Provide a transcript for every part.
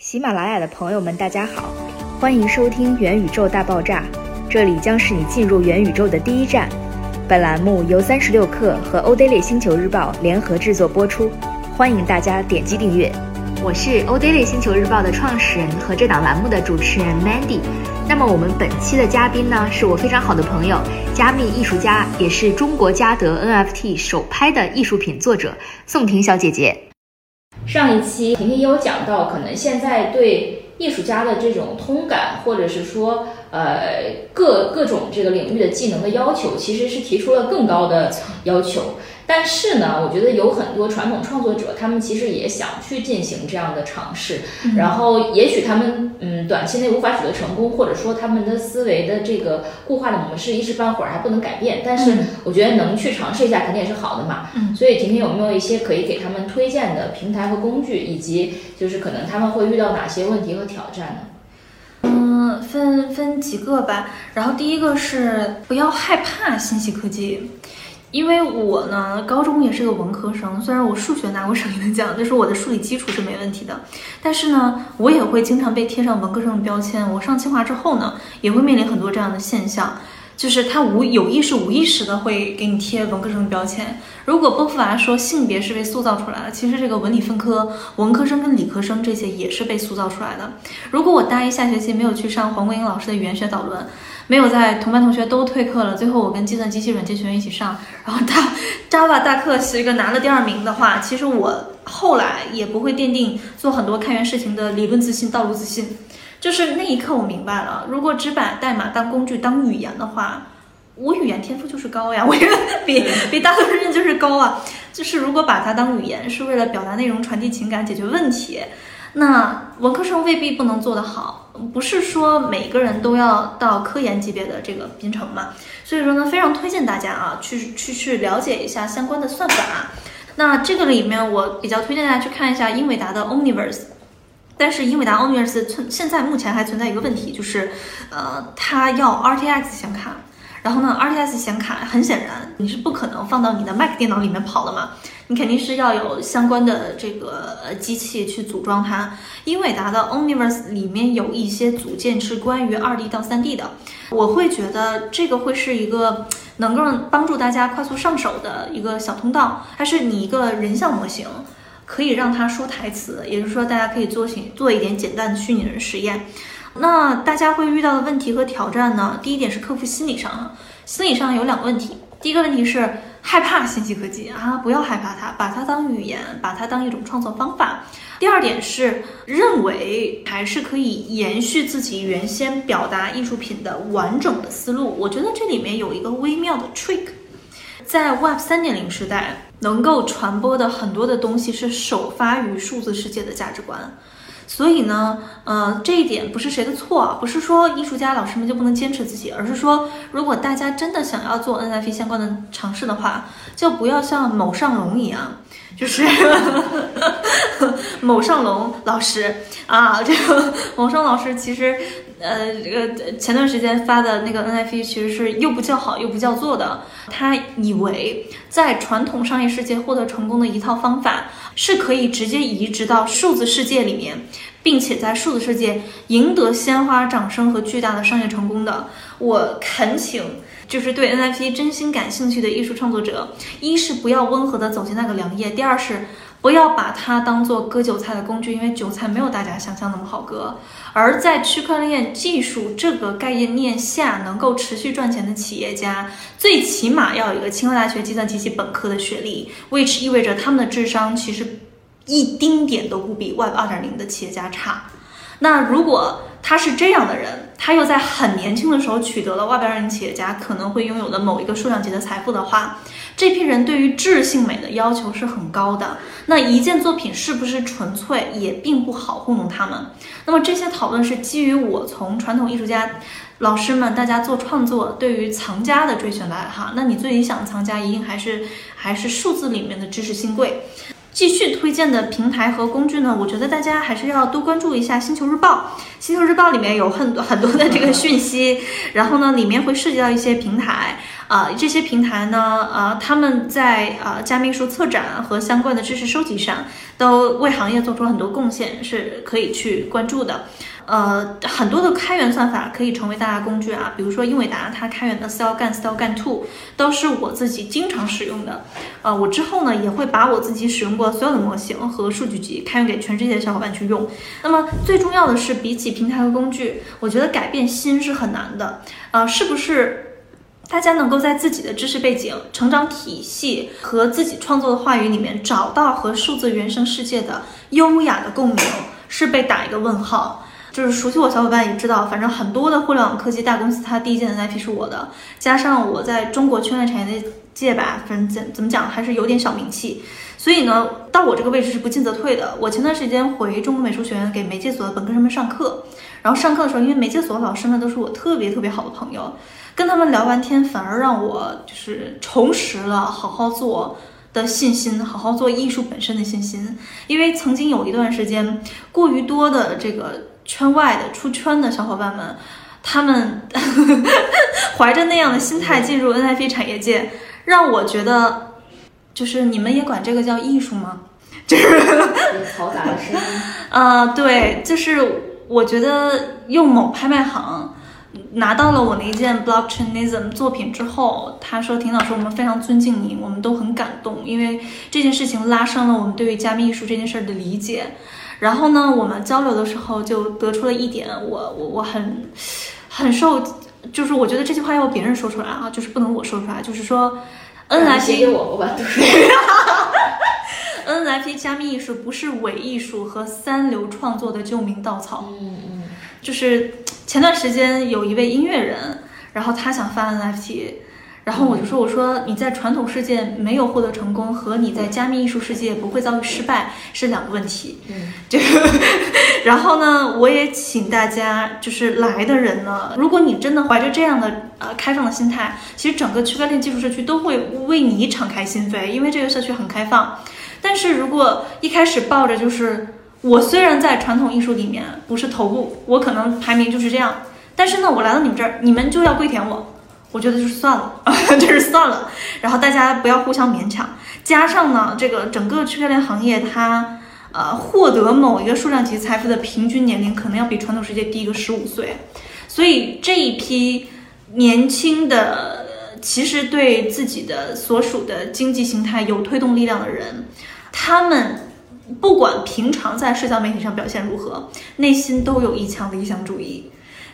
喜马拉雅的朋友们，大家好，欢迎收听元宇宙大爆炸，这里将是你进入元宇宙的第一站。本栏目由三十六氪和欧 daily 星球日报联合制作播出，欢迎大家点击订阅。我是欧 daily 星球日报的创始人和这档栏目的主持人 Mandy。那么我们本期的嘉宾呢，是我非常好的朋友，加密艺术家，也是中国嘉德 NFT 首拍的艺术品作者宋婷小姐姐。上一期婷婷也有讲到，可能现在对艺术家的这种通感，或者是说，呃，各各种这个领域的技能的要求，其实是提出了更高的要求。但是呢，我觉得有很多传统创作者，他们其实也想去进行这样的尝试，然后也许他们嗯短期内无法取得成功，或者说他们的思维的这个固化的模式一时半会儿还不能改变。但是我觉得能去尝试一下肯定也是好的嘛。所以婷婷有没有一些可以给他们推荐的平台和工具，以及就是可能他们会遇到哪些问题和挑战呢？嗯，分分几个吧。然后第一个是不要害怕信息科技。因为我呢，高中也是个文科生，虽然我数学拿过省一奖，但是我的数理基础是没问题的，但是呢，我也会经常被贴上文科生的标签。我上清华之后呢，也会面临很多这样的现象，就是他无有意识、无意识的会给你贴文科生标签。如果波伏娃说性别是被塑造出来的，其实这个文理分科，文科生跟理科生这些也是被塑造出来的。如果我大一下学期没有去上黄国英老师的语言学导论。没有在同班同学都退课了，最后我跟计算机系软件学院一起上，然后他 Java 大课是一个拿了第二名的话，其实我后来也不会奠定做很多开源事情的理论自信、道路自信。就是那一刻我明白了，如果只把代码当工具、当语言的话，我语言天赋就是高呀，我比比大多数人就是高啊。就是如果把它当语言，是为了表达内容、传递情感、解决问题。那文科生未必不能做得好，不是说每个人都要到科研级别的这个编程嘛。所以说呢，非常推荐大家啊，去去去了解一下相关的算法。那这个里面我比较推荐大家去看一下英伟达的 Omniverse，但是英伟达 Omniverse 存现在目前还存在一个问题，就是呃，它要 RTX 显卡。然后呢，RTX 显卡很显然你是不可能放到你的 Mac 电脑里面跑的嘛，你肯定是要有相关的这个呃机器去组装它。英伟达的 Omniverse 里面有一些组件是关于 2D 到 3D 的，我会觉得这个会是一个能够帮助大家快速上手的一个小通道。它是你一个人像模型，可以让他说台词，也就是说大家可以做行做一点简单的虚拟人实验。那大家会遇到的问题和挑战呢？第一点是克服心理上哈，心理上有两个问题。第一个问题是害怕信息科技啊，不要害怕它，把它当语言，把它当一种创作方法。第二点是认为还是可以延续自己原先表达艺术品的完整的思路。我觉得这里面有一个微妙的 trick，在 Web 三点零时代，能够传播的很多的东西是首发于数字世界的价值观。所以呢，呃，这一点不是谁的错，不是说艺术家老师们就不能坚持自己，而是说，如果大家真的想要做 NFT 相关的尝试的话，就不要像某尚龙一样，就是 某尚龙老师啊，这个某尚老师其实，呃，这个前段时间发的那个 NFT 其实是又不叫好又不叫座的，他以为在传统商业世界获得成功的一套方法。是可以直接移植到数字世界里面，并且在数字世界赢得鲜花、掌声和巨大的商业成功的。我恳请，就是对 NFT 真心感兴趣的艺术创作者，一是不要温和的走进那个良夜，第二是。不要把它当做割韭菜的工具，因为韭菜没有大家想象那么好割。而在区块链技术这个概念下，能够持续赚钱的企业家，最起码要有一个清华大学计算机系本科的学历，which 意味着他们的智商其实一丁点都不比 Web 二点零的企业家差。那如果他是这样的人，他又在很年轻的时候取得了外边人企业家可能会拥有的某一个数量级的财富的话。这批人对于质性美的要求是很高的，那一件作品是不是纯粹也并不好糊弄他们。那么这些讨论是基于我从传统艺术家老师们大家做创作对于藏家的追寻来哈。那你最理想的藏家一定还是还是数字里面的知识新贵。继续推荐的平台和工具呢，我觉得大家还是要多关注一下《星球日报》。《星球日报》里面有很多很多的这个讯息，然后呢，里面会涉及到一些平台。啊，这些平台呢，啊，他们在啊加密艺术策展和相关的知识收集上，都为行业做出了很多贡献，是可以去关注的。呃，很多的开源算法可以成为大家工具啊，比如说英伟达它开源的 Style Gun、Style Gun Two 都是我自己经常使用的。呃，我之后呢也会把我自己使用过所有的模型和数据集开源给全世界的小伙伴去用。那么最重要的是，比起平台和工具，我觉得改变心是很难的。呃，是不是？大家能够在自己的知识背景、成长体系和自己创作的话语里面找到和数字原生世界的优雅的共鸣，是被打一个问号。就是熟悉我小伙伴也知道，反正很多的互联网科技大公司，它第一件的 IP 是我的，加上我在中国圈内产业界吧，反正怎怎么讲还是有点小名气，所以呢，到我这个位置是不进则退的。我前段时间回中国美术学院给媒介所的本科生们上课，然后上课的时候，因为媒介所的老师们都是我特别特别好的朋友。跟他们聊完天，反而让我就是重拾了好好做的信心，好好做艺术本身的信心。因为曾经有一段时间，过于多的这个圈外的出圈的小伙伴们，他们 怀着那样的心态进入 NFT 产业界，让我觉得，就是你们也管这个叫艺术吗？就是嘈杂的声音。啊，对，就是我觉得用某拍卖行。拿到了我那件 Blockchainism 作品之后，他说：“婷老师，我们非常尊敬你，我们都很感动，因为这件事情拉升了我们对于加密艺术这件事儿的理解。然后呢，我们交流的时候就得出了一点，我我我很很受，就是我觉得这句话要别人说出来啊，就是不能我说出来，就是说，NFT 我，我把。NFT 加密艺术不是伪艺术和三流创作的救命稻草。嗯嗯，就是。”前段时间有一位音乐人，然后他想发 NFT，然后我就说：“我说你在传统世界没有获得成功，和你在加密艺术世界不会遭遇失败是两个问题。”嗯，就然后呢，我也请大家就是来的人呢，如果你真的怀着这样的呃开放的心态，其实整个区块链技术社区都会为你敞开心扉，因为这个社区很开放。但是如果一开始抱着就是。我虽然在传统艺术里面不是头部，我可能排名就是这样，但是呢，我来到你们这儿，你们就要跪舔我，我觉得就是算了，就是算了。然后大家不要互相勉强。加上呢，这个整个区块链行业，它呃获得某一个数量级财富的平均年龄，可能要比传统世界低一个十五岁。所以这一批年轻的，其实对自己的所属的经济形态有推动力量的人，他们。不管平常在社交媒体上表现如何，内心都有一腔理想主义。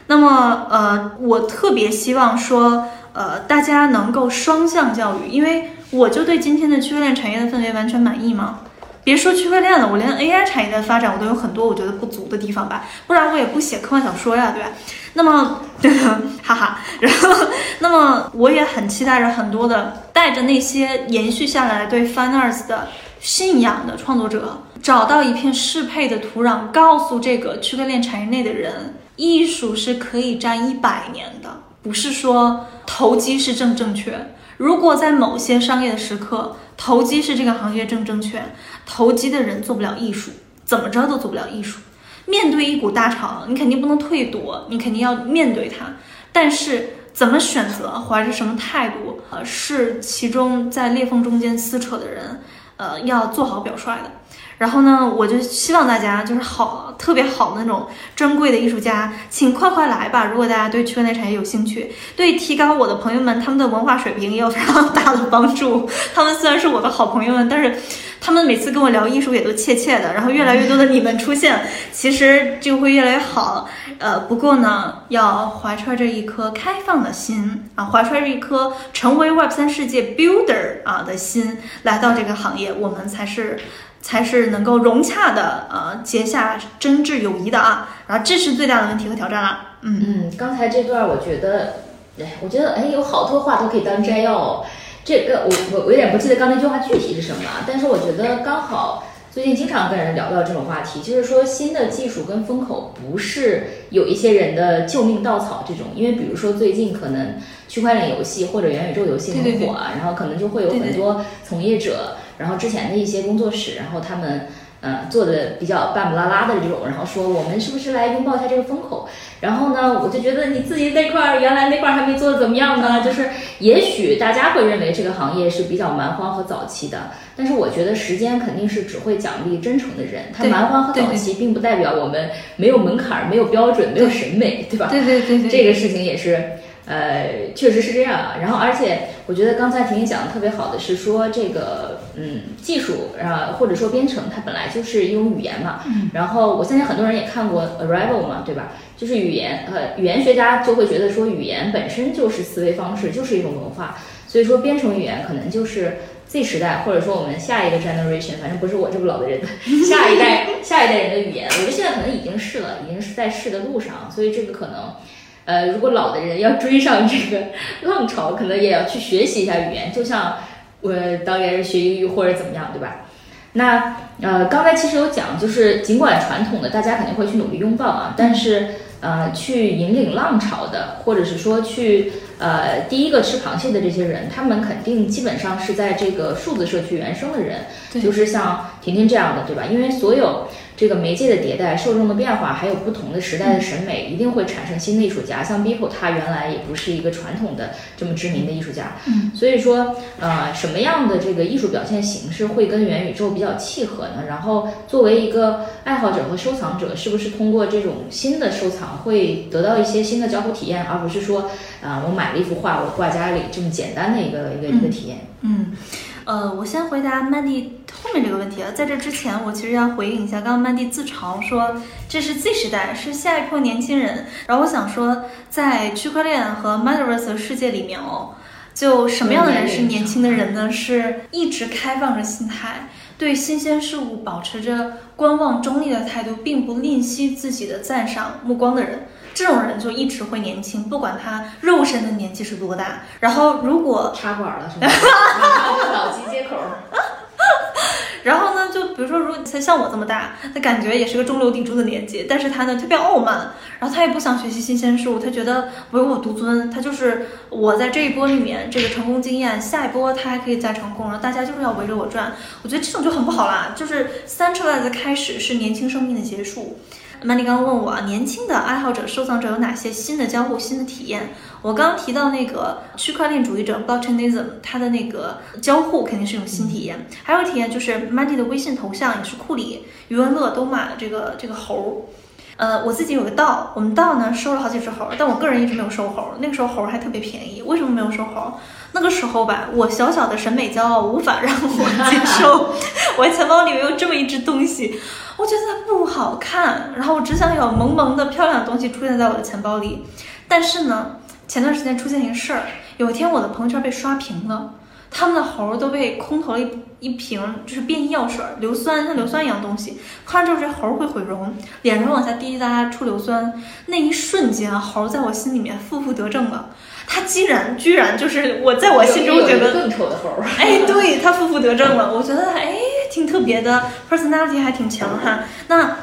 那么，呃，我特别希望说，呃，大家能够双向教育，因为我就对今天的区块链产业的氛围完全满意吗？别说区块链了，我连 AI 产业的发展我都有很多我觉得不足的地方吧，不然我也不写科幻小说呀，对吧？那么，哈哈，然后，那么我也很期待着很多的带着那些延续下来对 Finers 的信仰的创作者。找到一片适配的土壤，告诉这个区块链产业内的人，艺术是可以站一百年的，不是说投机是正正确。如果在某些商业的时刻，投机是这个行业正正确，投机的人做不了艺术，怎么着都做不了艺术。面对一股大潮，你肯定不能退躲，你肯定要面对它。但是怎么选择，怀着什么态度，呃，是其中在裂缝中间撕扯的人，呃，要做好表率的。然后呢，我就希望大家就是好特别好的那种珍贵的艺术家，请快快来吧！如果大家对区块链产业有兴趣，对提高我的朋友们他们的文化水平也有非常大的帮助。他们虽然是我的好朋友们，但是他们每次跟我聊艺术也都怯怯的。然后越来越多的你们出现，其实就会越来越好。呃，不过呢，要怀揣着一颗开放的心啊，怀揣着一颗成为 Web 三世界 Builder 啊的心来到这个行业，我们才是。才是能够融洽的，呃，结下真挚友谊的啊。然后这是最大的问题和挑战了。嗯嗯，刚才这段我觉得，哎，我觉得哎，有好多话都可以当摘要。这个我我我有点不记得刚那句话具体是什么，但是我觉得刚好最近经常跟人聊到这种话题，就是说新的技术跟风口不是有一些人的救命稻草这种，因为比如说最近可能区块链游戏或者元宇宙游戏很火啊，然后可能就会有很多从业者。然后之前的一些工作室，然后他们。嗯，做的比较半不拉拉的这种，然后说我们是不是来拥抱一下这个风口？然后呢，我就觉得你自己那块儿原来那块儿还没做的怎么样呢？就是也许大家会认为这个行业是比较蛮荒和早期的，但是我觉得时间肯定是只会奖励真诚的人。它蛮荒和早期并不代表我们没有门槛、没有标准、没有审美，对吧？对对对对，这个事情也是。呃，确实是这样啊。然后，而且我觉得刚才婷婷讲的特别好的是说这个，嗯，技术啊，或者说编程，它本来就是一种语言嘛。嗯。然后，我相信很多人也看过《Arrival》嘛，对吧？就是语言，呃，语言学家就会觉得说，语言本身就是思维方式，就是一种文化。所以说，编程语言可能就是 Z 时代，或者说我们下一个 generation，反正不是我这么老的人，下一代下一代人的语言。我觉得现在可能已经是了，已经是在试的路上。所以这个可能。呃，如果老的人要追上这个 浪潮，可能也要去学习一下语言，就像我当年是学英语或者怎么样，对吧？那呃，刚才其实有讲，就是尽管传统的大家肯定会去努力拥抱啊，但是呃，去引领浪潮的，或者是说去呃第一个吃螃蟹的这些人，他们肯定基本上是在这个数字社区原生的人，就是像婷婷这样的，对吧？因为所有。这个媒介的迭代、受众的变化，还有不同的时代的审美，一定会产生新的艺术家。像 Biko，他原来也不是一个传统的这么知名的艺术家，嗯，所以说，呃，什么样的这个艺术表现形式会跟元宇宙比较契合呢？然后，作为一个爱好者和收藏者，是不是通过这种新的收藏会得到一些新的交互体验，而不是说，啊，我买了一幅画，我挂家里这么简单的一个一个一个体验？嗯。呃，我先回答曼蒂后面这个问题啊，在这之前，我其实要回应一下，刚刚曼蒂自嘲说这是 Z 时代，是下一波年轻人。然后我想说，在区块链和 Metaverse 的世界里面哦，就什么样的人是年轻的人呢？是一直开放着心态，对新鲜事物保持着观望中立的态度，并不吝惜自己的赞赏目光的人。这种人就一直会年轻，不管他肉身的年纪是多大。然后如果插管了是吗？脑机接口。然后呢，就比如说，如果他像我这么大，他感觉也是个中流砥柱的年纪，但是他呢特别傲慢，然后他也不想学习新鲜事物，他觉得唯我独尊，他就是我在这一波里面这个成功经验，下一波他还可以再成功，然后大家就是要围着我转。我觉得这种就很不好啦，就是 centralize 的开始是年轻生命的结束。曼迪刚刚问我，年轻的爱好者、收藏者有哪些新的交互、新的体验？我刚刚提到那个区块链主义者 Blockchainism，它的那个交互肯定是一种新体验。还有体验就是曼迪的微信头像也是库里、余文乐都买了这个这个猴。呃，我自己有个道，我们道呢收了好几只猴，但我个人一直没有收猴。那个时候猴还特别便宜，为什么没有收猴？那个时候吧，我小小的审美骄傲无法让我接受，我钱包里面有这么一只东西。我觉得它不好看，然后我只想有萌萌的漂亮的东西出现在我的钱包里。但是呢，前段时间出现一个事儿，有一天我的朋友圈被刷屏了，他们的猴都被空投了一一瓶就是变异药水，硫酸像硫酸一样东西，喝完之后这猴会毁容，脸上往下滴滴答答出硫酸，那一瞬间猴在我心里面负负得正了。他既然居然就是我在我心中觉得更丑的猴，哎，对他负负得正了，我觉得哎挺特别的，personality 还挺强哈。那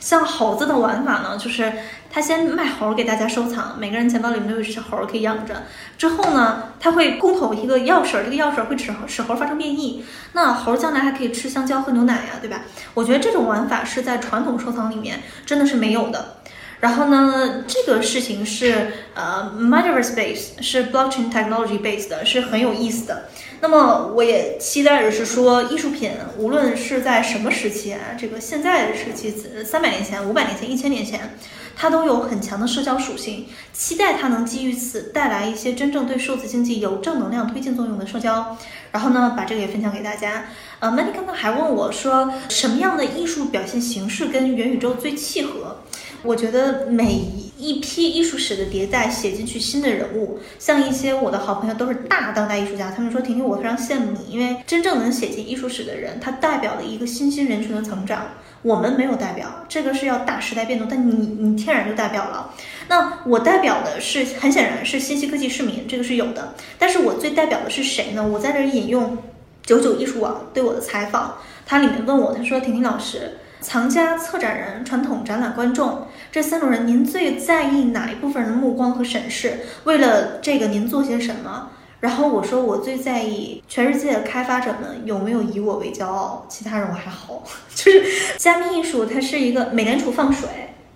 像猴子的玩法呢，就是他先卖猴给大家收藏，每个人钱包里面都有一只猴可以养着。之后呢，他会供投一个药水，这个药水会使使猴发生变异，那猴将来还可以吃香蕉喝牛奶呀，对吧？我觉得这种玩法是在传统收藏里面真的是没有的。然后呢，这个事情是呃，metaverse base 是 blockchain technology base 的，是很有意思的。那么我也期待着是说，艺术品无论是在什么时期啊，这个现在的时期，三百年前、五百年前、一千年前，它都有很强的社交属性。期待它能基于此带来一些真正对数字经济有正能量推进作用的社交。然后呢，把这个也分享给大家。呃，Mandy 刚刚还问我说，什么样的艺术表现形式跟元宇宙最契合？我觉得每一批艺术史的迭代，写进去新的人物，像一些我的好朋友都是大当代艺术家，他们说婷婷，我非常羡慕你，因为真正能写进艺术史的人，他代表了一个新兴人群的成长。我们没有代表，这个是要大时代变动，但你你天然就代表了。那我代表的是很显然是信息科技市民，这个是有的。但是我最代表的是谁呢？我在这引用九九艺术网对我的采访，它里面问我，他说婷婷老师。藏家、策展人、传统展览观众这三种人，您最在意哪一部分人的目光和审视？为了这个，您做些什么？然后我说我最在意全世界的开发者们有没有以我为骄傲，其他人我还好。就是加密艺术，它是一个美联储放水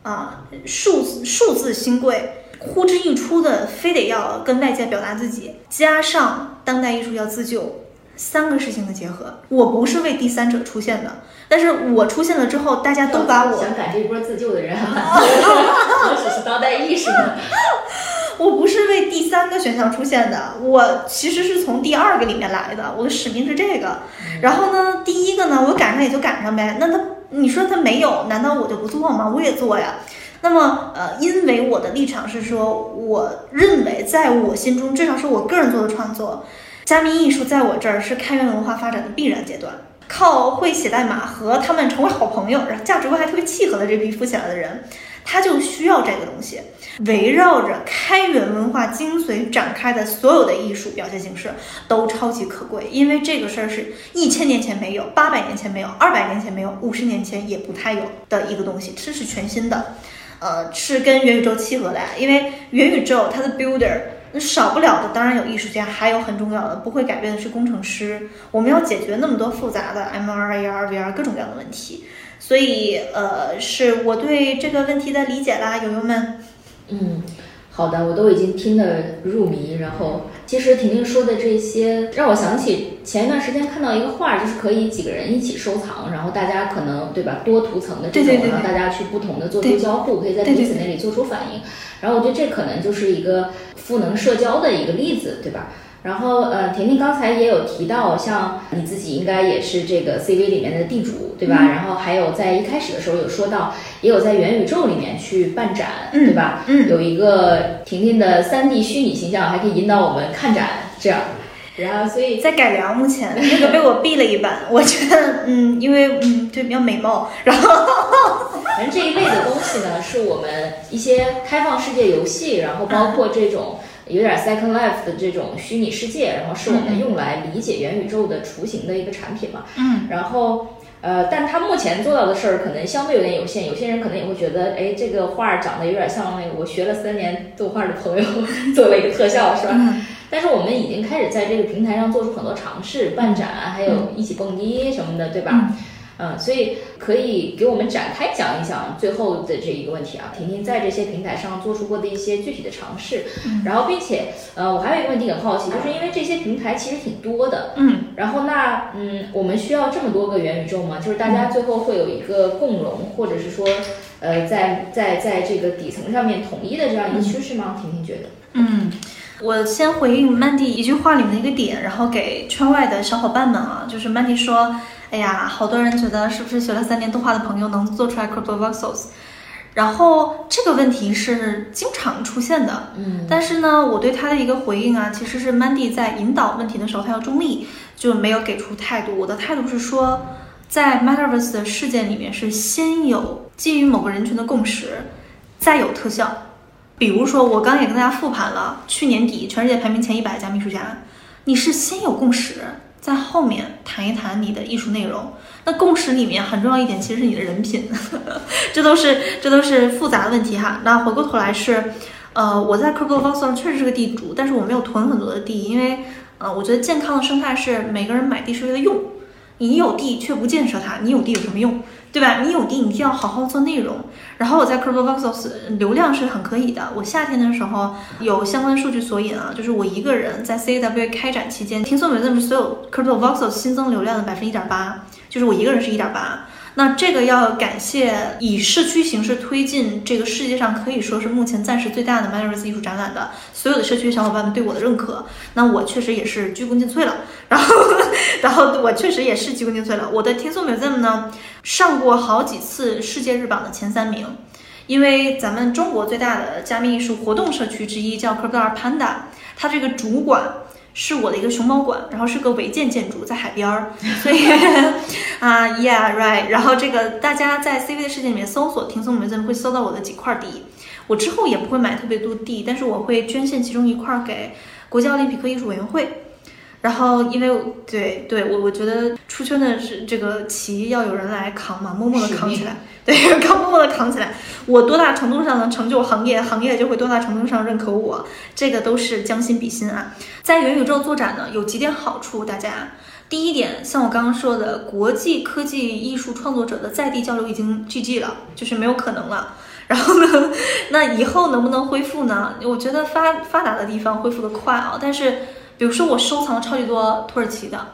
啊，数字数字新贵，呼之欲出的，非得要跟外界表达自己，加上当代艺术要自救，三个事情的结合。我不是为第三者出现的，但是我出现了之后，大家都把我想赶这一波自救的人还蛮多，我只是当代艺术的。我不是为第三个选项出现的，我其实是从第二个里面来的，我的使命是这个。然后呢，第一个呢，我赶上也就赶上呗。那他，你说他没有，难道我就不做吗？我也做呀。那么，呃，因为我的立场是说，我认为在我心中，至少是我个人做的创作，加密艺术在我这儿是开源文化发展的必然阶段。靠会写代码和他们成为好朋友，然后价值观还特别契合的这批富起来的人。他就需要这个东西，围绕着开源文化精髓展开的所有的艺术表现形式都超级可贵，因为这个事儿是一千年前没有，八百年前没有，二百年前没有，五十年前也不太有的一个东西，这是全新的，呃，是跟元宇宙契合的，因为元宇宙它的 builder 那少不了的当然有艺术家，还有很重要的不会改变的是工程师，我们要解决那么多复杂的 MR、AR、VR 各种各样的问题。所以，呃，是我对这个问题的理解啦，友友们。嗯，好的，我都已经听得入迷。然后，其实婷婷说的这些，让我想起前一段时间看到一个画，就是可以几个人一起收藏，然后大家可能对吧，多图层的这种，然后大家去不同的做出交互，可以在彼此那里做出反应。然后，我觉得这可能就是一个赋能社交的一个例子，对。吧？然后，呃，甜甜刚才也有提到，像你自己应该也是这个 CV 里面的地主，对。吧？然后还有在一开始的时候有说到，也有在元宇宙里面去办展，对。吧？嗯，有一个婷婷的三 D 虚拟形象，还可以引导我们看展，这样。然后，所以在改良，目前那个被我毙了一版，我觉得，嗯，因为嗯，对，比较美貌。然后，反正这一类的东西呢，是我们一些开放世界游戏，然后包括这种。有点 Second Life 的这种虚拟世界，然后是我们用来理解元宇宙的雏形的一个产品嘛。嗯。然后，呃，但他目前做到的事儿可能相对有点有限。有些人可能也会觉得，哎，这个画长得有点像那个我学了三年动画的朋友 做了一个特效，是吧？嗯。但是我们已经开始在这个平台上做出很多尝试，办展，还有一起蹦迪什么的，对吧？嗯。嗯，所以可以给我们展开讲一讲最后的这一个问题啊，婷婷在这些平台上做出过的一些具体的尝试，然后并且呃，我还有一个问题很好奇，就是因为这些平台其实挺多的，嗯，然后那嗯，我们需要这么多个元宇宙吗？就是大家最后会有一个共融，或者是说呃，在在在这个底层上面统一的这样一个趋势吗？婷婷觉得？嗯，我先回应 Mandy 一句话里面的一个点，然后给圈外的小伙伴们啊，就是 Mandy 说。哎呀，好多人觉得是不是学了三年动画的朋友能做出来 Crypto Voxels？然后这个问题是经常出现的。嗯，但是呢，我对他的一个回应啊，其实是 Mandy 在引导问题的时候，他要中立，就没有给出态度。我的态度是说，在 Metaverse 的事件里面，是先有基于某个人群的共识，再有特效。比如说，我刚也跟大家复盘了，去年底全世界排名前一百家艺术家，你是先有共识。在后面谈一谈你的艺术内容。那共识里面很重要一点，其实是你的人品，呵 呵这都是这都是复杂的问题哈。那回过头来是，呃，我在 Crypto Vox 上确实是个地主，但是我没有囤很多的地，因为，呃，我觉得健康的生态是每个人买地是为了用。你有地却不建设它，你有地有什么用？对吧？你有地，你就要好好做内容。然后我在 Crypto Voxels 流量是很可以的。我夏天的时候有相关数据索引啊，就是我一个人在 CAW 开展期间，听说没这么所有 Crypto Voxels 新增流量的百分之一点八，就是我一个人是一点八。那这个要感谢以社区形式推进这个世界上可以说是目前暂时最大的 Metaverse 艺术展览的所有的社区小伙伴们对我的认可，那我确实也是鞠躬尽瘁了。然后，然后我确实也是鞠躬尽瘁了。我的 Tinsel Museum 呢，上过好几次世界日榜的前三名，因为咱们中国最大的加密艺术活动社区之一叫 Crypto Panda，它这个主管。是我的一个熊猫馆，然后是个违建建筑，在海边儿，所以 啊，Yeah right。然后这个大家在 CV 的世界里面搜索“听松美珍”会搜到我的几块地。我之后也不会买特别多地，但是我会捐献其中一块给国际奥林匹克艺术委员会。然后因为对对我我觉得出圈的是这个旗要有人来扛嘛，默默的扛起来，对，扛默默的扛起来。我多大程度上能成就行业，行业就会多大程度上认可我，这个都是将心比心啊。在元宇宙做展呢，有几点好处，大家。第一点，像我刚刚说的，国际科技艺术创作者的在地交流已经 GG 了，就是没有可能了。然后呢，那以后能不能恢复呢？我觉得发发达的地方恢复的快啊，但是比如说我收藏了超级多土耳其的，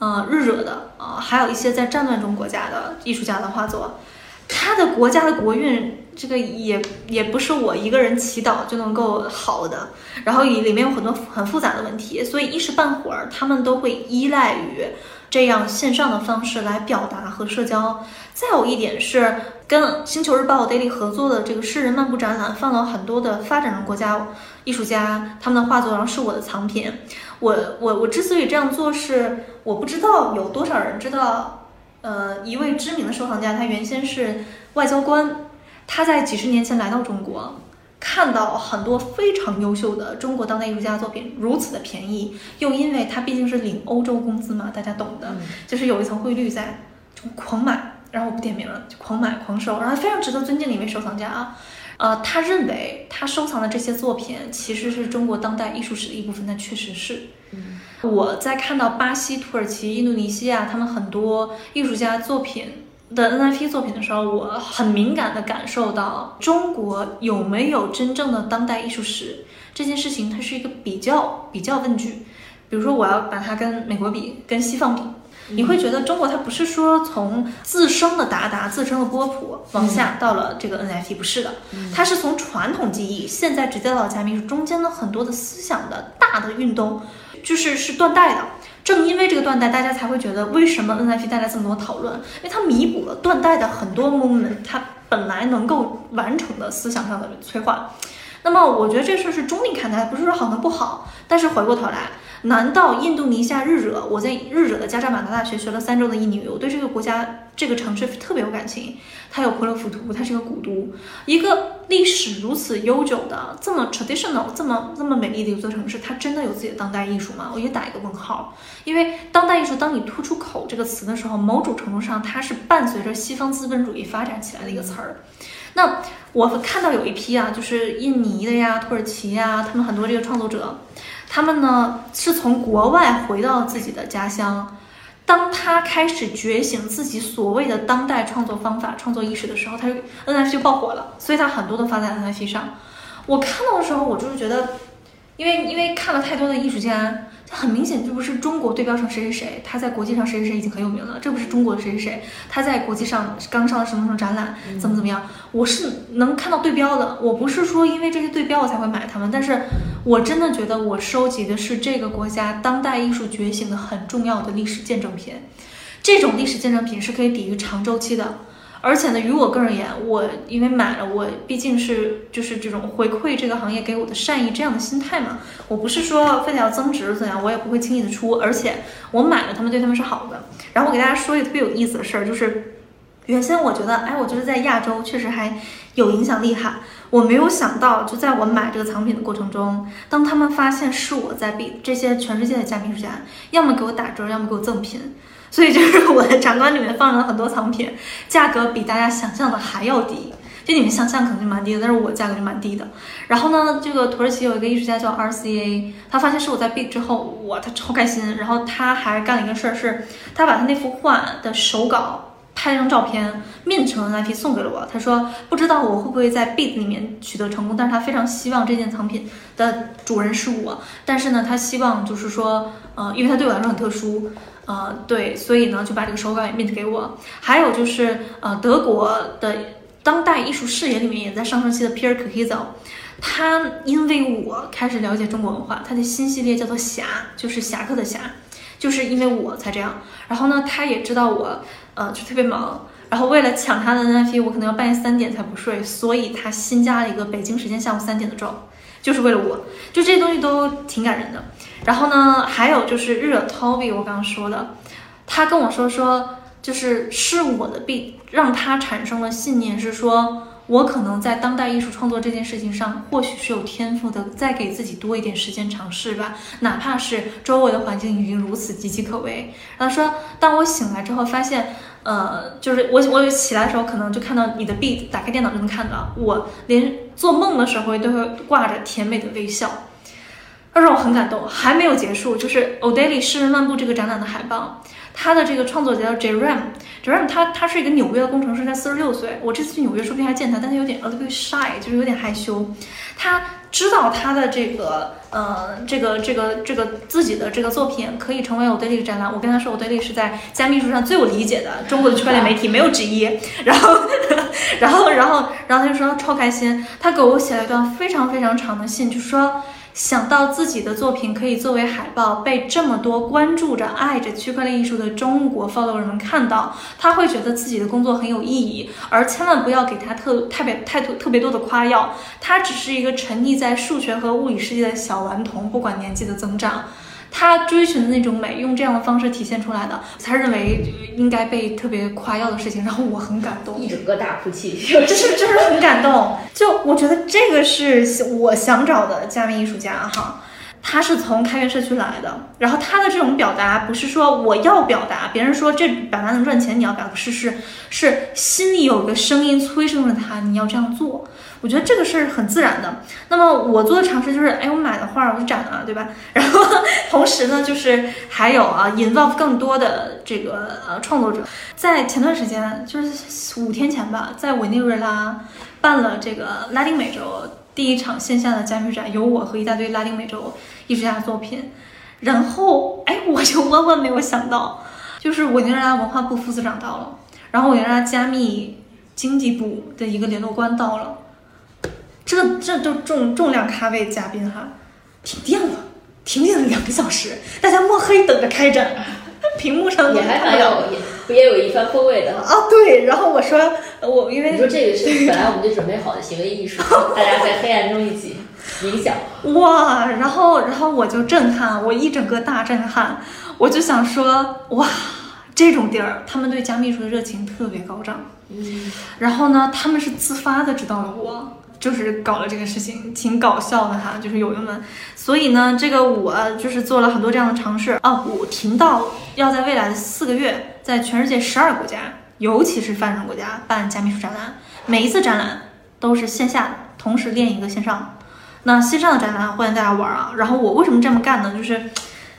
呃，日惹的啊，还有一些在战乱中国家的艺术家的画作，他的国家的国运。这个也也不是我一个人祈祷就能够好的，然后里里面有很多很复杂的问题，所以一时半会儿他们都会依赖于这样线上的方式来表达和社交。再有一点是跟星球日报 daily 合作的这个诗人漫步展览，放了很多的发展中国家艺术家他们的画作，然后是我的藏品。我我我之所以这样做，是我不知道有多少人知道，呃，一位知名的收藏家，他原先是外交官。他在几十年前来到中国，看到很多非常优秀的中国当代艺术家作品如此的便宜，又因为他毕竟是领欧洲工资嘛，大家懂的，就是有一层汇率在，就狂买，然后我不点名了，就狂买狂收，然后非常值得尊敬的一位收藏家啊，呃，他认为他收藏的这些作品其实是中国当代艺术史的一部分，那确实是。我在看到巴西、土耳其、印度尼西亚他们很多艺术家作品。的 NFT 作品的时候，我很敏感的感受到中国有没有真正的当代艺术史这件事情，它是一个比较比较问句。比如说，我要把它跟美国比，跟西方比，你会觉得中国它不是说从自身的达达、自身的波普往下到了这个 NFT，不是的，它是从传统技艺现在直接到加密，中间的很多的思想的大的运动，就是是断代的。正因为这个断代，大家才会觉得为什么 NFT 带来这么多讨论？因为它弥补了断代的很多 moment，它本来能够完成的思想上的催化。那么，我觉得这事是中立看待，不是说好跟不好。但是回过头来。难道印度尼西亚日惹？我在日惹的加扎马达大学学了三周的印尼语，我对这个国家、这个城市特别有感情。它有婆罗浮屠，它是个古都，一个历史如此悠久的、这么 traditional、这么这么美丽的一座城市，它真的有自己的当代艺术吗？我也打一个问号。因为当代艺术，当你突出口这个词的时候，某种程度上它是伴随着西方资本主义发展起来的一个词儿。那我看到有一批啊，就是印尼的呀、土耳其呀，他们很多这个创作者。他们呢是从国外回到自己的家乡，当他开始觉醒自己所谓的当代创作方法、创作意识的时候，他就 NFT 就爆火了，所以他很多都发在 NFT 上。我看到的时候，我就是觉得，因为因为看了太多的艺术家。很明显，这不是中国对标成谁谁谁，他在国际上谁谁谁已经很有名了。这不是中国的谁谁谁，他在国际上刚上了什么什么展览，怎么怎么样？我是能看到对标的。我不是说因为这些对标我才会买他们，但是我真的觉得我收集的是这个国家当代艺术觉醒的很重要的历史见证品。这种历史见证品是可以抵御长周期的。而且呢，于我个人而言，我因为买了，我毕竟是就是这种回馈这个行业给我的善意这样的心态嘛，我不是说非得要增值怎样，我也不会轻易的出。而且我买了，他们对他们是好的。然后我给大家说一个特别有意思的事儿，就是原先我觉得，哎，我觉得在亚洲确实还有影响力哈。我没有想到，就在我买这个藏品的过程中，当他们发现是我在比这些全世界的加密艺术家，要么给我打折，要么给我赠品。所以就是我的展馆里面放了很多藏品，价格比大家想象的还要低。就你们想象可能就蛮低的，但是我价格就蛮低的。然后呢，这个土耳其有一个艺术家叫 RCA，他发现是我在 B 之后，哇，他超开心。然后他还干了一个事儿，是他把他那幅画的手稿拍了张照片，面成 NFT 送给了我。他说不知道我会不会在 Big 里面取得成功，但是他非常希望这件藏品的主人是我。但是呢，他希望就是说，呃，因为他对我来说很特殊。呃，对，所以呢，就把这个手稿也 mint 给我。还有就是，呃，德国的当代艺术视野里面也在上升期的 Pierre k i z o 他因为我开始了解中国文化，他的新系列叫做侠，就是侠客的侠，就是因为我才这样。然后呢，他也知道我，呃，就特别忙。然后为了抢他的 NFT，我可能要半夜三点才不睡，所以他新加了一个北京时间下午三点的钟。就是为了我，就这些东西都挺感人的。然后呢，还有就是日惹 Toby，我刚刚说的，他跟我说说，就是是我的币让他产生了信念，是说我可能在当代艺术创作这件事情上，或许是有天赋的，再给自己多一点时间尝试吧，哪怕是周围的环境已经如此岌岌可危。然后说，当我醒来之后，发现，呃，就是我我起来的时候，可能就看到你的 beat，打开电脑就能看到，我连做梦的时候都会挂着甜美的微笑。那让我很感动，还没有结束，就是 O'Daly 诗人漫步这个展览的海报，他的这个创作者叫 Jerem，Jerem 他他是一个纽约的工程师，他四十六岁，我这次去纽约说不定还见他，但他有点 a little shy，就是有点害羞。他知道他的这个呃这个这个这个自己的这个作品可以成为 O'Daly 展览，我跟他说 O'Daly 是在加密艺术上最有理解的中国的区块链媒体，没有之一。然后然后然后然后他就说超开心，他给我写了一段非常非常长的信，就说。想到自己的作品可以作为海报被这么多关注着、爱着区块链艺术的中国 follower 们看到，他会觉得自己的工作很有意义。而千万不要给他特特别太多特别多的夸耀，他只是一个沉溺在数学和物理世界的小顽童，不管年纪的增长。他追寻的那种美，用这样的方式体现出来的，他认为应该被特别夸耀的事情，然后我很感动，一整个大哭泣，就是就是很感动。就我觉得这个是我想找的加密艺术家哈，他是从开源社区来的，然后他的这种表达不是说我要表达，别人说这表达能赚钱，你要表达，是是是心里有个声音催生着他，你要这样做。我觉得这个是很自然的。那么我做的尝试就是，哎，我买的画，我就展了，对吧？然后同时呢，就是还有啊，involve 更多的这个呃创作者。在前段时间，就是五天前吧，在委内瑞拉办了这个拉丁美洲第一场线下的加密展，有我和一大堆拉丁美洲艺术家的作品。然后，哎，我就万万没有想到，就是委内瑞拉文化部副司长到了，然后委内瑞拉加密经济部的一个联络官到了。这这都重重量咖位嘉宾哈，停电了，停电了两个小时，大家摸黑等着开展，屏幕上也还蛮有，也不也有一番风味的啊。对，然后我说我因为你说这个是本来我们就准备好的行为艺术，大家在黑暗中一起冥想。哇，然后然后我就震撼，我一整个大震撼，我就想说哇，这种地儿他们对加密艺术的热情特别高涨，嗯，然后呢，他们是自发的知道了我。就是搞了这个事情，挺搞笑的哈，就是友友们。所以呢，这个我就是做了很多这样的尝试啊。我停到要在未来的四个月，在全世界十二个国家，尤其是发展中国家办加密术展览，每一次展览都是线下，同时练一个线上。那线上的展览欢迎大家玩啊。然后我为什么这么干呢？就是，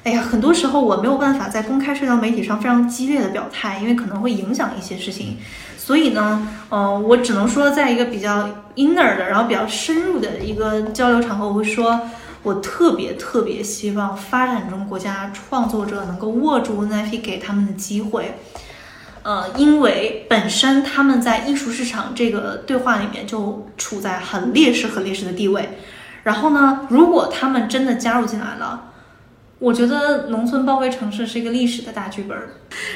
哎呀，很多时候我没有办法在公开社交媒体上非常激烈的表态，因为可能会影响一些事情。所以呢，呃，我只能说，在一个比较 inner 的，然后比较深入的一个交流场合，我会说，我特别特别希望发展中国家创作者能够握住 NFT 给他们的机会，呃，因为本身他们在艺术市场这个对话里面就处在很劣势、很劣势的地位，然后呢，如果他们真的加入进来了。我觉得农村包围城市是一个历史的大剧本儿，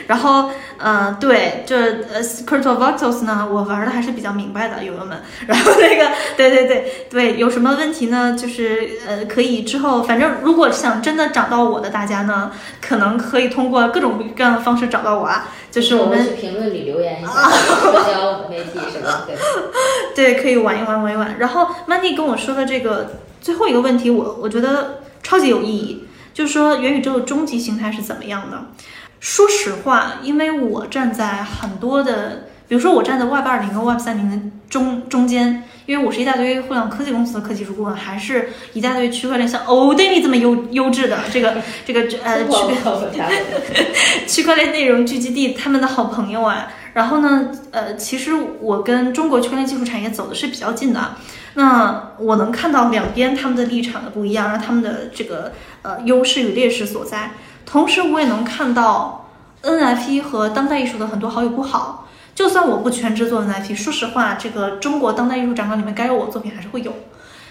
然后，呃，对，这呃 c r y p t o Voxels 呢，我玩的还是比较明白的，友友们。然后那个，对对对对，有什么问题呢？就是呃，可以之后，反正如果想真的找到我的大家呢，可能可以通过各种各样的方式找到我啊。就是我们评论里留言一下，社交媒体什么的。对，可以玩一玩，玩一玩。然后 Mandy 跟我说的这个最后一个问题，我我觉得超级有意义。就是说，元宇宙的终极形态是怎么样的？说实话，因为我站在很多的，比如说我站在 Web 二零和 Web 三零的中中间，因为我是一大堆互联网科技公司的科技术顾问，还是一大堆区块链像 o d a y 这么优优质的这个这个呃区 区块链内容聚集地他们的好朋友啊。然后呢，呃，其实我跟中国区块链技术产业走的是比较近的。那我能看到两边他们的立场的不一样，让他们的这个呃优势与劣势所在。同时，我也能看到 NFT 和当代艺术的很多好与不好。就算我不全职做 NFT，说实话，这个中国当代艺术展馆里面该有我作品还是会有。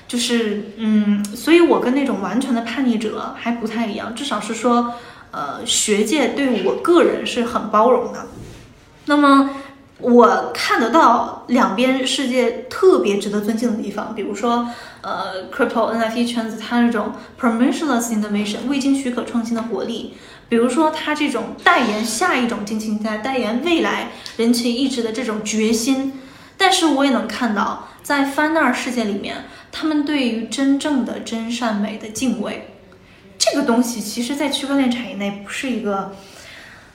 就是嗯，所以我跟那种完全的叛逆者还不太一样，至少是说，呃，学界对我个人是很包容的。那么。我看得到两边世界特别值得尊敬的地方，比如说，呃，crypto NFT 圈子它这种 permissionless innovation 未经许可创新的活力，比如说它这种代言下一种经济形态、代言未来人群意志的这种决心，但是我也能看到，在 Fan a r 世界里面，他们对于真正的真善美的敬畏，这个东西其实，在区块链产业内不是一个。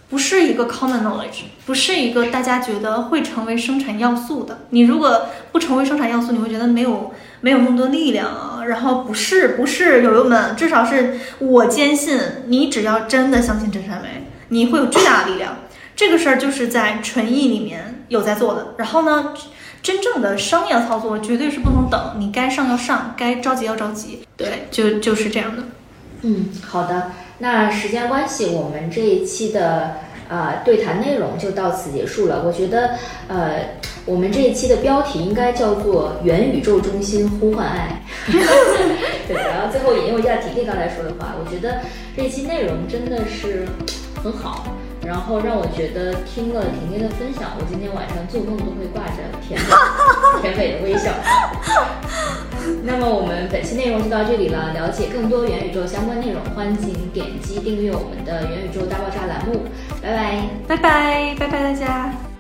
不是一个 common knowledge，不是一个大家觉得会成为生产要素的。你如果不成为生产要素，你会觉得没有没有那么多力量啊。然后不是不是友友们，至少是我坚信，你只要真的相信真善美，你会有巨大的力量。这个事儿就是在纯艺里面有在做的。然后呢，真正的商业操作绝对是不能等，你该上要上，该着急要着急。对，就就是这样的。嗯，好的。那时间关系，我们这一期的呃对谈内容就到此结束了。我觉得呃，我们这一期的标题应该叫做“元宇宙中心呼唤爱”。对，然后最后引用一下婷婷刚才说的话，我觉得这一期内容真的是很好，然后让我觉得听了婷婷的分享，我今天晚上做梦都会挂着甜美甜美的微笑。那么我们本期内容就到这里了。了解更多元宇宙相关内容，欢迎点击订阅我们的元宇宙大爆炸栏目。拜拜，拜拜，拜拜大家。